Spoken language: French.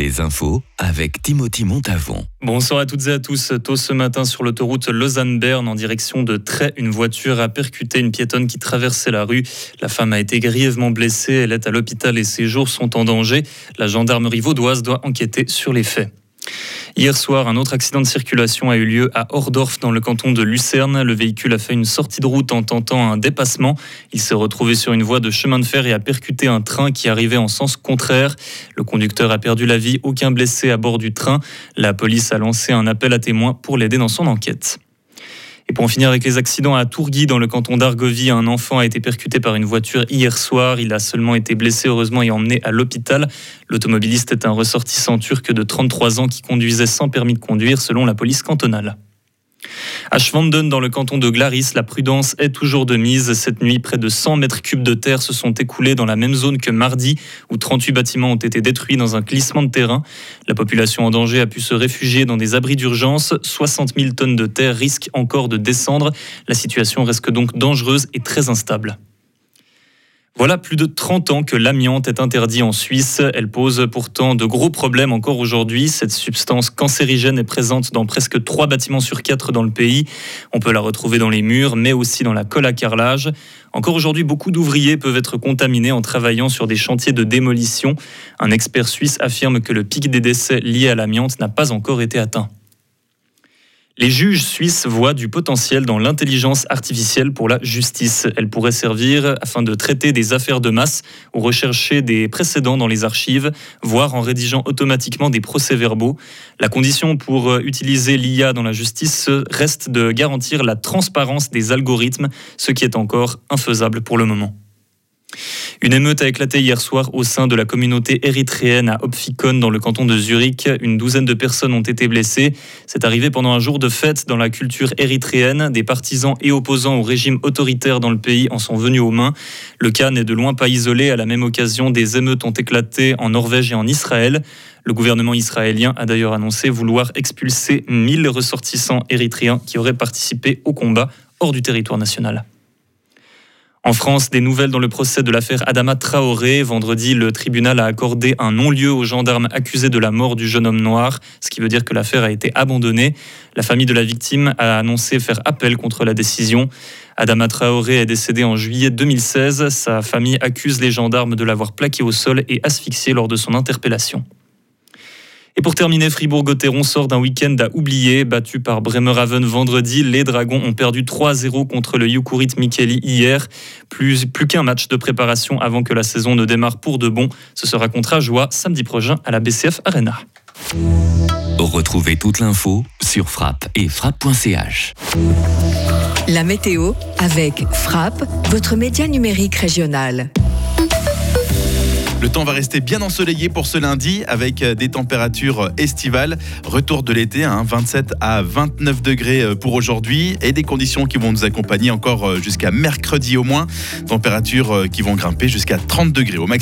Les infos avec Timothy Montavon. Bonsoir à toutes et à tous. Tôt ce matin sur l'autoroute Lausanne-Berne en direction de Tray, une voiture a percuté une piétonne qui traversait la rue. La femme a été grièvement blessée. Elle est à l'hôpital et ses jours sont en danger. La gendarmerie vaudoise doit enquêter sur les faits. Hier soir, un autre accident de circulation a eu lieu à Ordorf dans le canton de Lucerne. Le véhicule a fait une sortie de route en tentant un dépassement. Il s'est retrouvé sur une voie de chemin de fer et a percuté un train qui arrivait en sens contraire. Le conducteur a perdu la vie, aucun blessé à bord du train. La police a lancé un appel à témoins pour l'aider dans son enquête. Et pour en finir avec les accidents à Tourgui, dans le canton d'Argovie, un enfant a été percuté par une voiture hier soir. Il a seulement été blessé, heureusement, et emmené à l'hôpital. L'automobiliste est un ressortissant turc de 33 ans qui conduisait sans permis de conduire, selon la police cantonale. À Schwanden, dans le canton de Glaris, la prudence est toujours de mise. Cette nuit, près de 100 mètres cubes de terre se sont écoulés dans la même zone que mardi, où 38 bâtiments ont été détruits dans un glissement de terrain. La population en danger a pu se réfugier dans des abris d'urgence. 60 000 tonnes de terre risquent encore de descendre. La situation reste donc dangereuse et très instable. Voilà plus de 30 ans que l'amiante est interdit en Suisse. Elle pose pourtant de gros problèmes encore aujourd'hui. Cette substance cancérigène est présente dans presque 3 bâtiments sur 4 dans le pays. On peut la retrouver dans les murs, mais aussi dans la colle à carrelage. Encore aujourd'hui, beaucoup d'ouvriers peuvent être contaminés en travaillant sur des chantiers de démolition. Un expert suisse affirme que le pic des décès liés à l'amiante n'a pas encore été atteint. Les juges suisses voient du potentiel dans l'intelligence artificielle pour la justice. Elle pourrait servir afin de traiter des affaires de masse ou rechercher des précédents dans les archives, voire en rédigeant automatiquement des procès-verbaux. La condition pour utiliser l'IA dans la justice reste de garantir la transparence des algorithmes, ce qui est encore infaisable pour le moment. Une émeute a éclaté hier soir au sein de la communauté érythréenne à Opfikon dans le canton de Zurich. Une douzaine de personnes ont été blessées. C'est arrivé pendant un jour de fête dans la culture érythréenne. Des partisans et opposants au régime autoritaire dans le pays en sont venus aux mains. Le cas n'est de loin pas isolé. À la même occasion, des émeutes ont éclaté en Norvège et en Israël. Le gouvernement israélien a d'ailleurs annoncé vouloir expulser 1000 ressortissants érythréens qui auraient participé au combat hors du territoire national. En France, des nouvelles dans le procès de l'affaire Adama Traoré. Vendredi, le tribunal a accordé un non-lieu aux gendarmes accusés de la mort du jeune homme noir, ce qui veut dire que l'affaire a été abandonnée. La famille de la victime a annoncé faire appel contre la décision. Adama Traoré est décédé en juillet 2016. Sa famille accuse les gendarmes de l'avoir plaqué au sol et asphyxié lors de son interpellation. Et pour terminer, Fribourg-Gotteron sort d'un week-end à oublier. Battu par Bremerhaven vendredi, les Dragons ont perdu 3-0 contre le Jukurit Mikeli hier. Plus, plus qu'un match de préparation avant que la saison ne démarre pour de bon. Ce sera contre Ajoie samedi prochain à la BCF Arena. Retrouvez toute l'info sur frappe et frappe.ch. La météo avec Frappe, votre média numérique régional. Le temps va rester bien ensoleillé pour ce lundi avec euh, des températures estivales. Retour de l'été, 27 hein, à 29 degrés euh, pour aujourd'hui et des conditions qui vont nous accompagner encore euh, jusqu'à mercredi au moins. Températures qui vont grimper jusqu'à 30 degrés au maximum.